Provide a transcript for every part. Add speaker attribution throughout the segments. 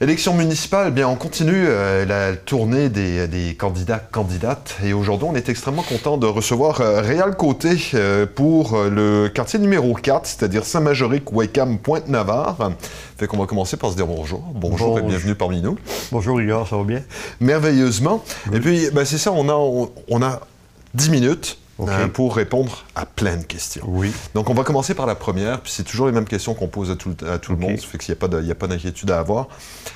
Speaker 1: Élection municipale, eh bien on continue euh, la tournée des, des candidats candidates et aujourd'hui on est extrêmement content de recevoir euh, Réal Côté euh, pour le quartier numéro 4, c'est-à-dire Saint-Majoric, Wakeham, Pointe-Navarre. Fait qu'on va commencer par se dire bonjour. Bonjour et bienvenue parmi nous.
Speaker 2: Bonjour Igor, ça va bien?
Speaker 1: Merveilleusement. Et puis ben, c'est ça, on a, on, on a 10 minutes Hein, pour répondre à plein de questions.
Speaker 2: Oui.
Speaker 1: Donc, on va commencer par la première, puis c'est toujours les mêmes questions qu'on pose à tout, le- à tout
Speaker 2: OK.
Speaker 1: le monde, ça fait qu'il n'y a pas d'inquiétude à avoir.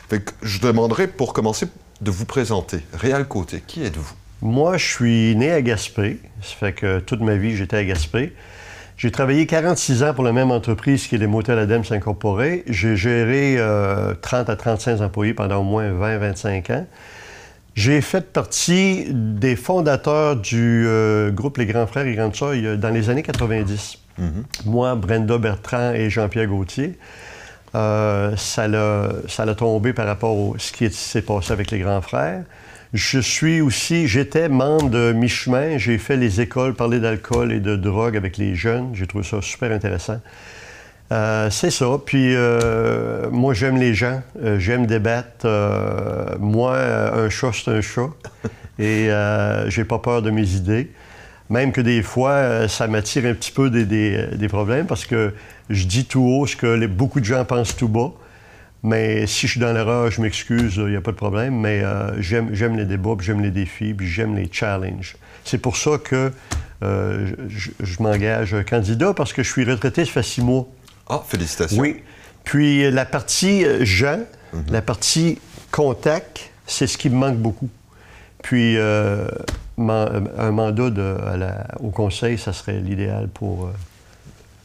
Speaker 1: Fait que je demanderai, pour commencer, de vous présenter. Réal Côté, qui êtes-vous?
Speaker 2: Moi, je suis né à Gaspé. Ça fait que toute ma vie, j'étais à Gaspé. J'ai travaillé 46 ans pour la même entreprise qui est les Motels Adams Incorporés. J'ai géré euh, 30 à 35 employés pendant au moins 20-25 ans. J'ai fait partie des fondateurs du euh, groupe Les Grands Frères et Grandes Sœurs a- dans les années 90. Moi, Brenda Bertrand et Jean-Pierre Gauthier. Euh, ça l'a tombé par rapport à ce qui est- s'est passé avec les grands frères. Je suis aussi, j'étais membre de Mi-Chemin. J'ai fait les écoles, parler d'alcool et de drogue avec les jeunes. J'ai trouvé ça super intéressant. Euh, c'est ça. Puis euh, moi, j'aime les gens. Euh, j'aime débattre. Moi, un chat, c'est un chat. Et j'ai pas peur de mes idées. Même que des fois, ça m'attire un petit peu des, des- des problèmes parce que je dis tout haut ce que les- beaucoup de gens pensent tout bas. Mais si je suis dans l'erreur, je m'excuse, il n'y a pas de problème. Mais j'aime, j'aime les débats, puis j'aime les défis, puis j'aime les challenges. C'est pour ça que je, je m'engage candidat parce que je suis retraité, ça fait six mois.
Speaker 1: Ah, félicitations.
Speaker 2: Oui. Puis euh, la partie euh, gens, la partie contact, c'est ce qui me manque beaucoup. Puis euh, un mandat de- à la- au conseil, ça serait l'idéal pour,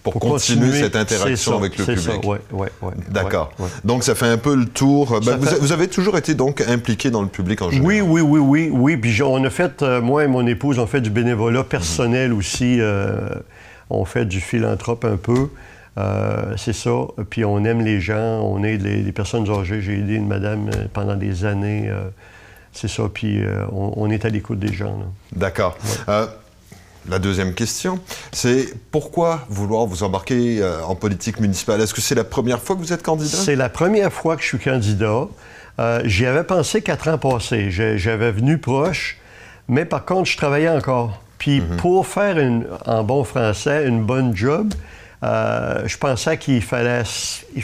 Speaker 1: Pour,
Speaker 2: pour
Speaker 1: continuer, cette interaction
Speaker 2: ça,
Speaker 1: avec le
Speaker 2: c'est
Speaker 1: public.
Speaker 2: ça, ouais, ouais, ouais,
Speaker 1: D'accord. Donc, ça fait un peu le tour. Ben, vous,
Speaker 2: fait-
Speaker 1: a- vous avez toujours été donc impliqué dans le public en général.
Speaker 2: Oui, oui, oui, oui, oui. Puis on a fait, euh, moi et mon épouse, on fait du bénévolat personnel aussi. euh, on fait du philanthrope un peu. Euh, c'est ça. Puis on aime les gens, on aide les, les personnes âgées. J'ai aidé une madame euh, pendant des années. euh, c'est ça. Puis euh, on, on est à l'écoute des gens.
Speaker 1: D'accord. La deuxième question, c'est pourquoi vouloir vous embarquer en politique municipale? Est-ce que c'est la première fois que vous êtes candidat?
Speaker 2: C'est la première fois que je suis candidat. J'y avais pensé quatre ans passés. J'avais venu proche, mais par contre, je travaillais encore. Puis pour faire, une- en bon français, une bonne job, euh, je pensais qu'il fallait, il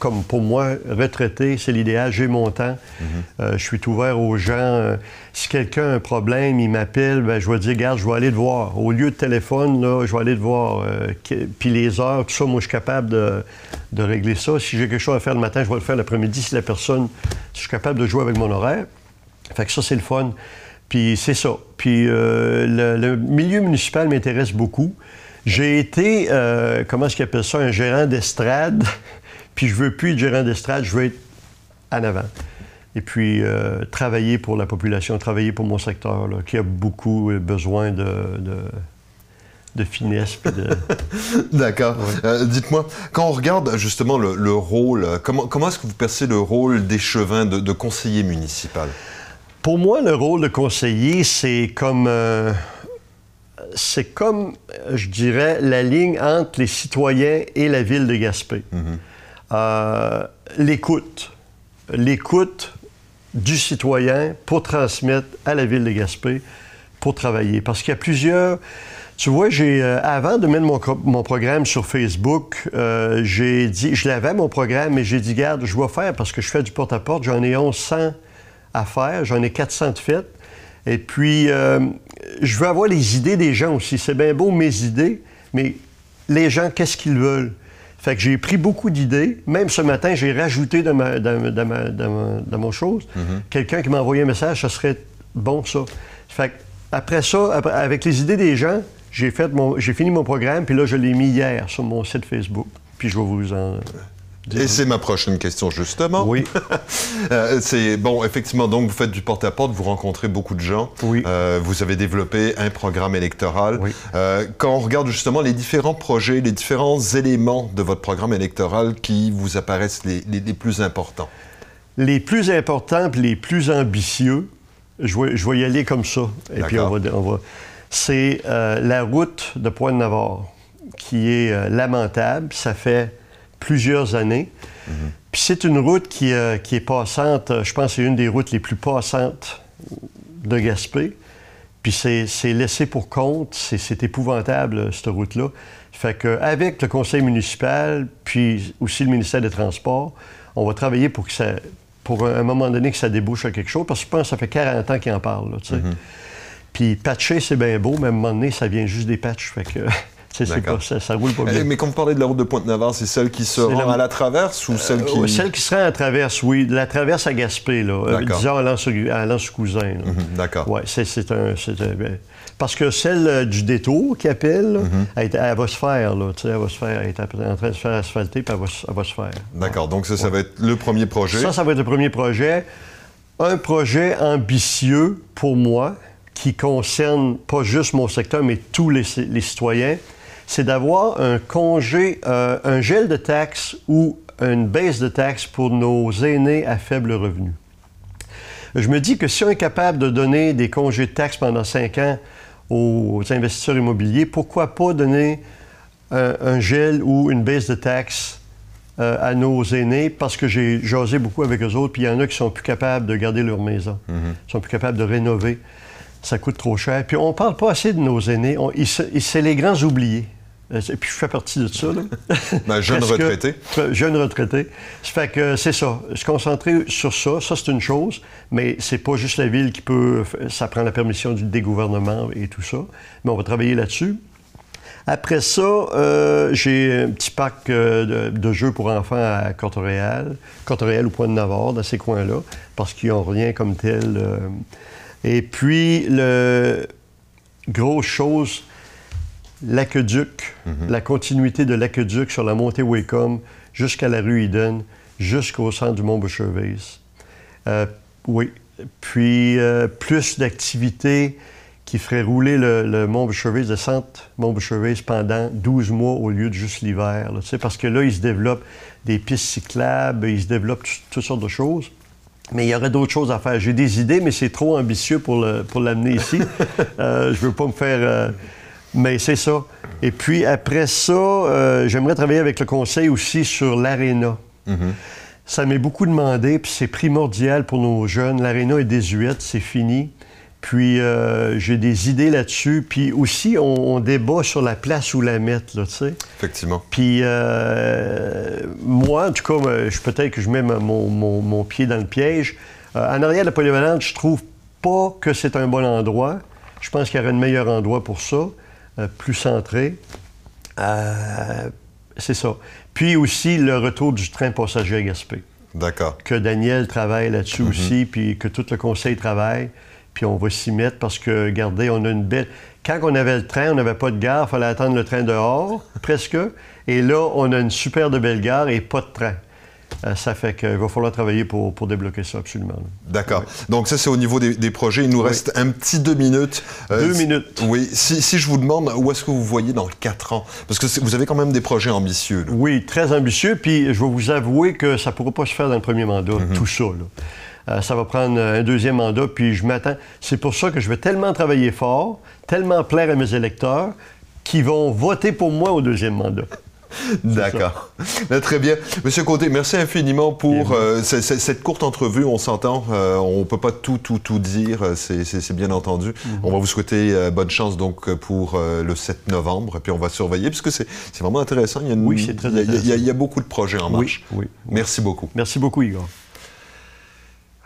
Speaker 2: comme pour moi, retraité, c'est l'idéal, j'ai mon temps. Euh, je suis ouvert aux gens. Euh, si quelqu'un a un problème, il m'appelle, ben, je vais dire, regarde, je vais aller te voir. Au lieu de téléphone, là, je vais aller te voir. Euh, Puis les heures, tout ça, moi, je suis capable de, de régler ça. Si j'ai quelque chose à faire le matin, je vais le faire l'après-midi. Si la personne, si je suis capable de jouer avec mon horaire. Fait que ça, c'est le fun. Puis c'est ça. Puis le, le milieu municipal m'intéresse beaucoup. J'ai été, euh, comment est-ce qu'ils appellent ça, un gérant d'estrade. Puis je veux plus être gérant d'estrade, je veux être en avant. Et puis euh, travailler pour la population, travailler pour mon secteur, là, qui a beaucoup euh, besoin de, de, de finesse. de...
Speaker 1: D'accord. Euh, Dites-moi, quand on regarde justement le, le rôle, comment, comment est-ce que vous percevez le rôle d'échevin, de, de conseiller municipal?
Speaker 2: Pour moi, le rôle de conseiller, c'est comme, euh, c'est comme, je dirais, la ligne entre les citoyens et la ville de Gaspé. Euh, l'écoute, l'écoute du citoyen pour transmettre à la ville de Gaspé pour travailler. Parce qu'il y a plusieurs. Tu vois, j'ai euh, avant de mettre mon, programme sur Facebook, euh, j'ai dit, je l'avais mon programme, mais j'ai dit, garde, je vais faire parce que je fais du porte-à-porte, j'en ai 1100 à faire, j'en ai 400 de faites. Et puis, euh, je veux avoir les idées des gens aussi. C'est bien beau mes idées, mais les gens, qu'est-ce qu'ils veulent? Fait que j'ai pris beaucoup d'idées. Même ce matin, j'ai rajouté dans, ma, dans, dans ma- dans ma- dans mon chose. Quelqu'un qui m'a envoyé un message, ça serait bon, ça. Fait que après ça, après- avec les idées des gens, j'ai fini mon programme, puis là, je l'ai mis hier sur mon site Facebook. Puis je vais vous en
Speaker 1: Et c'est ma prochaine question, justement.
Speaker 2: Oui.
Speaker 1: Euh, c'est bon, effectivement, donc vous faites du porte-à-porte, vous rencontrez beaucoup de gens.
Speaker 2: Oui.
Speaker 1: Euh, vous avez développé un programme électoral.
Speaker 2: Oui.
Speaker 1: Euh, quand on regarde justement les différents projets, les différents éléments de votre programme électoral qui vous apparaissent les, les- les plus importants.
Speaker 2: Les plus importants les plus ambitieux, je vais, je vais y aller comme ça. Et puis on va, on va- C'est euh, la route de Pointe-Navarre, qui est lamentable. Ça fait plusieurs années. Puis c'est une route qui, euh, qui est passante, je pense que c'est une des routes les plus passantes de Gaspé. Puis c'est laissé pour compte, c'est épouvantable, cette route-là. Fait qu'avec le conseil municipal, puis aussi le ministère des Transports, on va travailler pour que ça, pour un moment donné que ça débouche à quelque chose, parce que je pense que ça fait 40 ans qu'ils en parlent. Là, mm-hmm. Puis patcher, c'est bien beau, mais à un moment donné, ça vient juste des patchs. Fait que ça, roule pas bien.
Speaker 1: Mais quand vous parlez de la route de Pointe-Navarre, c'est celle qui se rend à la traverse ou euh, celle qui...
Speaker 2: celle qui se rend à la traverse, oui. La traverse à Gaspé, là. Euh, disons à Lens-Cousin. Mhm,
Speaker 1: d'accord.
Speaker 2: Oui, c'est un... Ben, parce que celle euh, du détour qui appelle, mhm. elle, va se faire, là. elle va se faire. Elle est en train de se faire asphalter, puis elle va, se faire.
Speaker 1: D'accord. Donc ça, ça va être le premier projet.
Speaker 2: Ça, ça va être le premier projet. Un projet ambitieux pour moi qui concerne pas juste mon secteur, mais tous les, les citoyens c'est d'avoir un congé, euh, un gel de taxes ou une baisse de taxes pour nos aînés à faible revenu. Je me dis que si on est capable de donner des congés de taxes pendant cinq ans aux investisseurs immobiliers, pourquoi pas donner un, gel ou une baisse de taxes euh, à nos aînés? Parce que j'ai jasé beaucoup avec eux autres, puis il y en a qui sont plus capables de garder leur maison, mm-hmm. sont plus capables de rénover. Ça coûte trop cher. Puis on ne parle pas assez de nos aînés. C'est les grands oubliés. Euh, et puis je fais partie de ça. Là.
Speaker 1: Ben, jeune retraité.
Speaker 2: jeune retraité. Ça fait que c'est ça. Se concentrer sur ça, ça c'est une chose, mais c'est pas juste la ville qui peut. Ça prend la permission du, des gouvernements et tout ça. Mais on va travailler là-dessus. Après ça, euh, j'ai un petit parc euh, de, jeux pour enfants à Corte-Réal, Corte-Réal ou Pointe-Navarre, dans ces coins-là, parce qu'ils n'ont rien comme tel. Et puis, le grosse chose, l'aqueduc, mhm. la continuité de l'aqueduc sur la montée Wacom jusqu'à la rue Eden, jusqu'au centre du mont Bouchervise. Euh, oui. Puis euh, plus d'activités qui feraient rouler le, mont Bouchervise, le centre mont Bouchervise pendant 12 mois au lieu de juste l'hiver. Parce que là, il se développe des pistes cyclables, il se développe toutes sortes de choses. Mais il y aurait d'autres choses à faire. J'ai des idées, mais c'est trop ambitieux pour l'amener ici. euh, je veux pas me faire euh, mais c'est ça. Et puis après ça, euh, j'aimerais travailler avec le conseil aussi sur l'aréna. Mhm. Ça m'est beaucoup demandé, puis c'est primordial pour nos jeunes. L'aréna est désuète, c'est fini. Puis euh, j'ai des idées là-dessus. Puis aussi, on, débat sur la place où la mettre, là, tu sais.
Speaker 1: Effectivement.
Speaker 2: Puis euh, moi, en tout cas, peut-être que je mets mon, pied dans le piège. en arrière de la polyvalente, je trouve pas que c'est un bon endroit. Je pense qu'il y aurait un meilleur endroit pour ça. Euh, plus centré. Euh, c'est ça. Puis aussi le retour du train passager à Gaspé.
Speaker 1: D'accord.
Speaker 2: Que Daniel travaille là-dessus mhm. aussi, puis que tout le conseil travaille. Puis on va s'y mettre parce que, regardez, on a une belle. Quand on avait le train, on n'avait pas de gare, il fallait attendre le train dehors, presque. Et là, on a une super de belle gare et pas de train. Euh, ça fait qu'il va falloir travailler pour, débloquer ça absolument.
Speaker 1: D'accord. Donc ça, c'est au niveau des, projets. Il nous reste un petit deux minutes.
Speaker 2: Euh, deux minutes.
Speaker 1: Oui. Si, je vous demande, où est-ce que vous voyez dans quatre ans? Parce que vous avez quand même des projets ambitieux.
Speaker 2: Oui, très ambitieux. Puis je vais vous avouer que ça ne pourra pas se faire dans le premier mandat, mhm. tout ça. Euh, ça va prendre un deuxième mandat, puis je m'attends. C'est pour ça que je vais tellement travailler fort, tellement plaire à mes électeurs, qui vont voter pour moi au deuxième mandat.
Speaker 1: D'accord. Ben, très bien. Monsieur Côté, merci infiniment pour euh, cette courte entrevue. On s'entend. Euh, on ne peut pas tout, tout, tout dire. C'est bien entendu. Mhm. On va vous souhaiter euh, bonne chance donc pour le 7 novembre. Puis on va surveiller, parce que c'est vraiment intéressant. Il y a
Speaker 2: oui, c'est très intéressant.
Speaker 1: Il y, a, beaucoup de projets en marche.
Speaker 2: Oui, oui,
Speaker 1: Merci beaucoup.
Speaker 2: Merci beaucoup, Igor.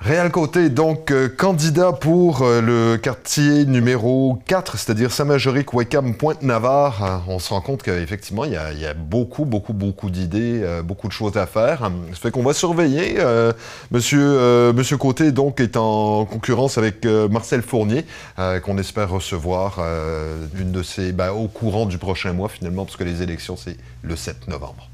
Speaker 1: Réal Côté, donc euh, candidat pour euh, le quartier numéro 4, c'est-à-dire Saint-Majoric, Weckham, Pointe-Navarre. Euh, on se rend compte qu'effectivement, il, y, a beaucoup, beaucoup, beaucoup d'idées, beaucoup de choses à faire. Ça fait qu'on va surveiller. monsieur, monsieur Côté, donc, est en concurrence avec Marcel Fournier, qu'on espère recevoir une de ces, ben, au courant du prochain mois, finalement, parce que les élections, c'est le 7 novembre.